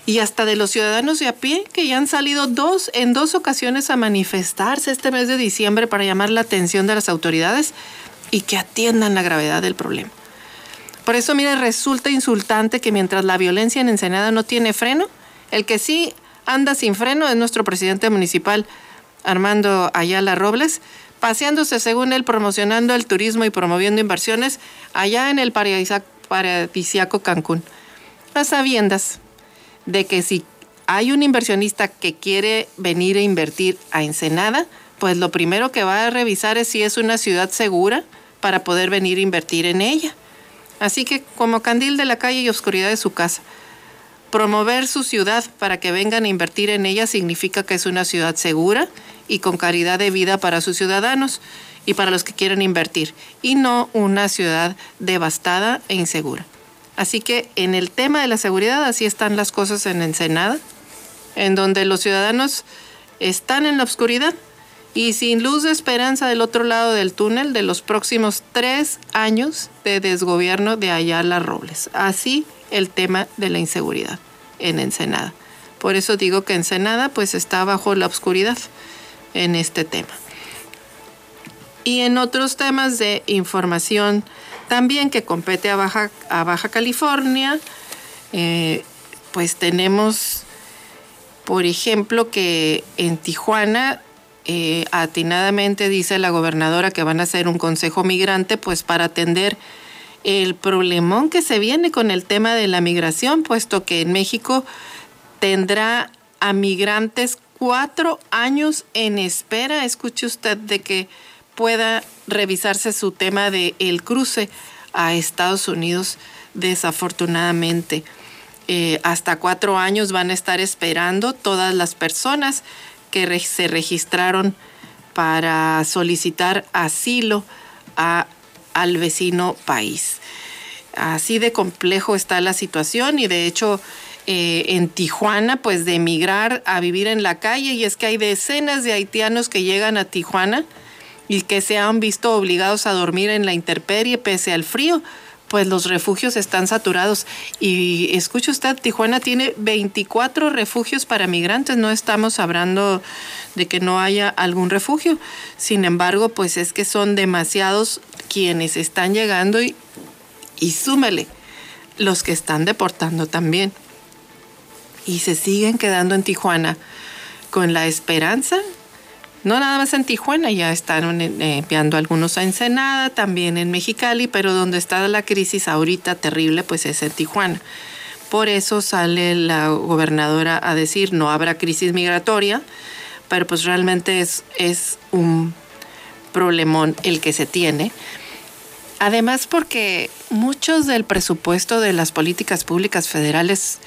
y hasta de los ciudadanos de a pie que ya han salido dos en dos ocasiones a manifestarse este mes de diciembre para llamar la atención de las autoridades y que atiendan la gravedad del problema. Por eso, mire, resulta insultante que mientras la violencia en Ensenada no tiene freno, el que sí anda sin freno es nuestro presidente municipal, Armando Ayala Robles, paseándose según él, promocionando el turismo y promoviendo inversiones allá en el paradisiaco Cancún. A sabiendas de que si hay un inversionista que quiere venir a invertir a Ensenada, pues lo primero que va a revisar es si es una ciudad segura para poder venir a invertir en ella. Así que como candil de la calle y oscuridad de su casa. Promover su ciudad para que vengan a invertir en ella significa que es una ciudad segura y con calidad de vida para sus ciudadanos y para los que quieren invertir, y no una ciudad devastada e insegura. Así que en el tema de la seguridad así están las cosas en Ensenada, en donde los ciudadanos están en la oscuridad y sin luz de esperanza del otro lado del túnel de los próximos tres años de desgobierno de Ayala Robles. Así el tema de la inseguridad en Ensenada. Por eso digo que Ensenada pues está bajo la oscuridad en este tema. Y en otros temas de información también que compete a Baja, a Baja California, eh, pues tenemos, por ejemplo, que en Tijuana, eh, atinadamente dice la gobernadora que van a hacer un consejo migrante, pues para atender el problemón que se viene con el tema de la migración, puesto que en México tendrá a migrantes cuatro años en espera, escuche usted, de que pueda revisarse su tema de el cruce a Estados Unidos, desafortunadamente. Eh, hasta cuatro años van a estar esperando todas las personas que se registraron para solicitar asilo al vecino país. Así de complejo está la situación y de hecho eh, en Tijuana, pues de emigrar a vivir en la calle y es que hay decenas de haitianos que llegan a Tijuana y que se han visto obligados a dormir en la intemperie pese al frío, pues los refugios están saturados. Y escucha usted, Tijuana tiene 24 refugios para migrantes, no estamos hablando de que no haya algún refugio. Sin embargo, pues es que son demasiados quienes están llegando y, y súmele los que están deportando también. Y se siguen quedando en Tijuana con la esperanza no nada más en Tijuana, ya están eh, enviando algunos a Ensenada, también en Mexicali, pero donde está la crisis ahorita terrible, pues es en Tijuana. Por eso sale la gobernadora a decir no habrá crisis migratoria, pero pues realmente es, es un problemón el que se tiene. Además porque muchos del presupuesto de las políticas públicas federales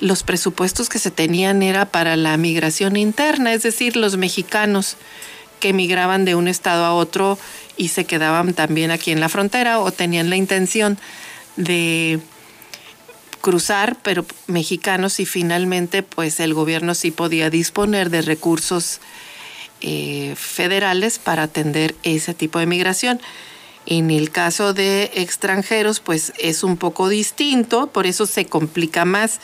los presupuestos que se tenían era para la migración interna, es decir, los mexicanos que emigraban de un estado a otro y se quedaban también aquí en la frontera o tenían la intención de cruzar, pero mexicanos y finalmente pues el gobierno sí podía disponer de recursos eh, federales para atender ese tipo de migración. En el caso de extranjeros pues es un poco distinto, por eso se complica más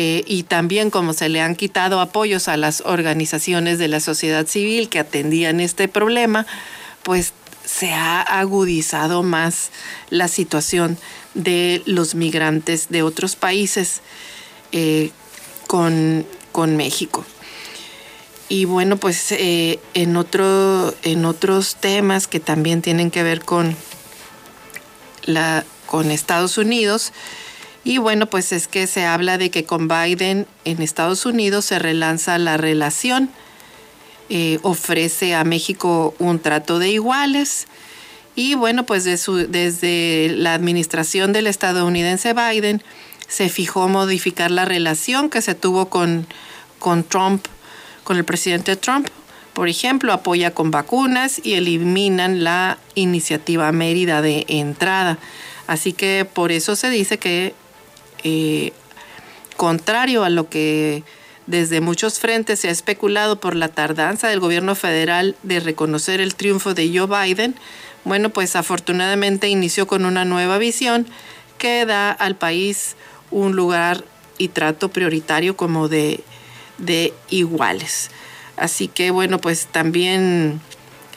eh, y también como se le han quitado apoyos a las organizaciones de la sociedad civil que atendían este problema, pues se ha agudizado más la situación de los migrantes de otros países eh, con, México. Y bueno, pues eh, en, otro, en otros temas que también tienen que ver con, la, con Estados Unidos, y bueno, pues es que se habla de que con Biden en Estados Unidos se relanza la relación, eh, ofrece a México un trato de iguales Y bueno, pues desde la administración del estadounidense Biden se fijó modificar la relación que se tuvo con, con Trump, con el presidente Trump. Por ejemplo, apoya con vacunas y eliminan la iniciativa Mérida de entrada. Así que por eso se dice que, eh, contrario a lo que desde muchos frentes se ha especulado por la tardanza del gobierno federal de reconocer el triunfo de Joe Biden, bueno, pues afortunadamente inició con una nueva visión que da al país un lugar y trato prioritario como de, de iguales. Así que bueno, pues también,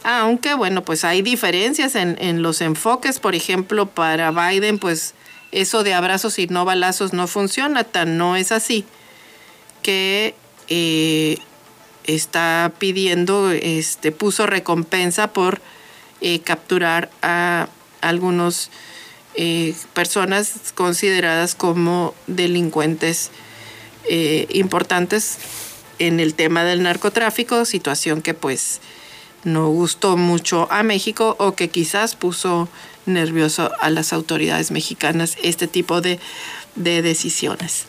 aunque bueno, pues hay diferencias en, en los enfoques, por ejemplo, para Biden, pues eso de abrazos y no balazos no funciona, tan no es así que eh, está pidiendo, este, puso recompensa por eh, capturar a algunas eh, personas consideradas como delincuentes importantes en el tema del narcotráfico, situación que pues no gustó mucho a México o que quizás puso nervioso a las autoridades mexicanas este tipo de, de decisiones.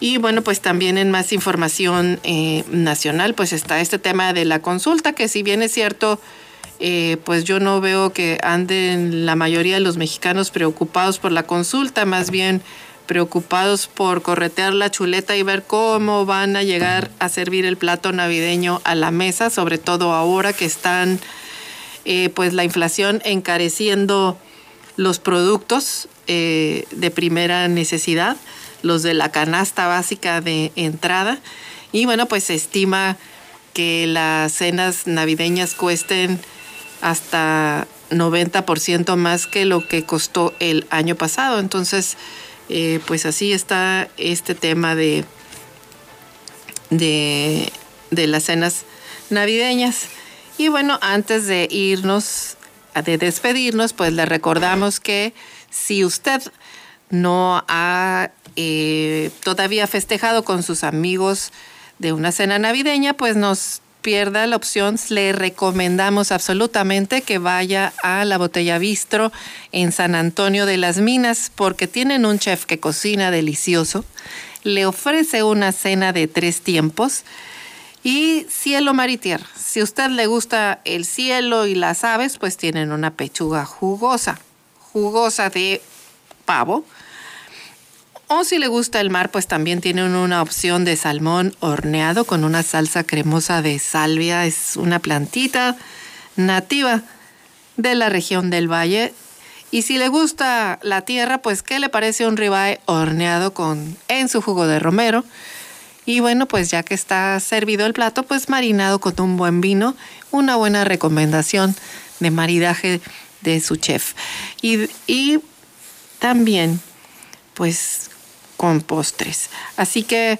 Y bueno, pues también en más información eh, nacional, pues está este tema de la consulta, que si bien es cierto, eh, pues yo no veo que anden la mayoría de los mexicanos preocupados por la consulta, más bien preocupados por corretear la chuleta y ver cómo van a llegar a servir el plato navideño a la mesa, sobre todo ahora que están eh, pues la inflación encareciendo los productos de primera necesidad los de la canasta básica de entrada. Y bueno, pues se estima que las cenas navideñas cuesten hasta 90% más que lo que costó el año pasado. Entonces, eh, pues así está este tema de, de las cenas navideñas. Y bueno, antes de irnos, de despedirnos, pues le recordamos que si usted no ha eh, todavía festejado con sus amigos de una cena navideña, pues nos pierda la opción, le recomendamos absolutamente que vaya a la Botella Bistro en San Antonio de las Minas, porque tienen un chef que cocina delicioso, le ofrece una cena de tres tiempos y cielo, mar y tierra. Si a usted le gusta el cielo y las aves, pues tienen una pechuga jugosa, jugosa de pavo o si le gusta el mar, pues también tienen una opción de salmón horneado con una salsa cremosa de salvia. Es una plantita nativa de la región del valle. Y si le gusta la tierra, pues ¿qué le parece un ribeye horneado con, en su jugo de romero? Y bueno, pues ya que está servido el plato, pues marinado con un buen vino, una buena recomendación de maridaje de su chef. Y, también, pues con postres. Así que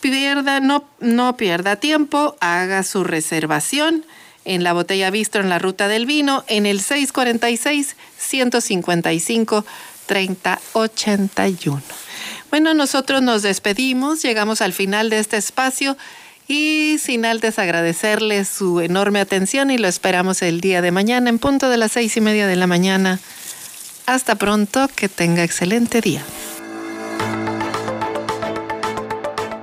pierda, no, no pierda tiempo, haga su reservación en la botella Bistro en la ruta del vino en el 646 155 3081. Bueno, nosotros nos despedimos, llegamos al final de este espacio y sin antes agradecerle su enorme atención y lo esperamos el día de mañana en punto de las seis y media de la mañana. Hasta pronto, que tenga excelente día.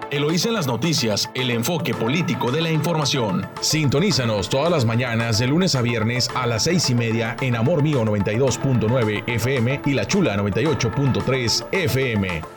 Eloísa en las noticias, el enfoque político de la información. Sintonízanos todas las mañanas de lunes a viernes a las seis y media en Amor Mío 92.9 FM y La Chula 98.3 FM.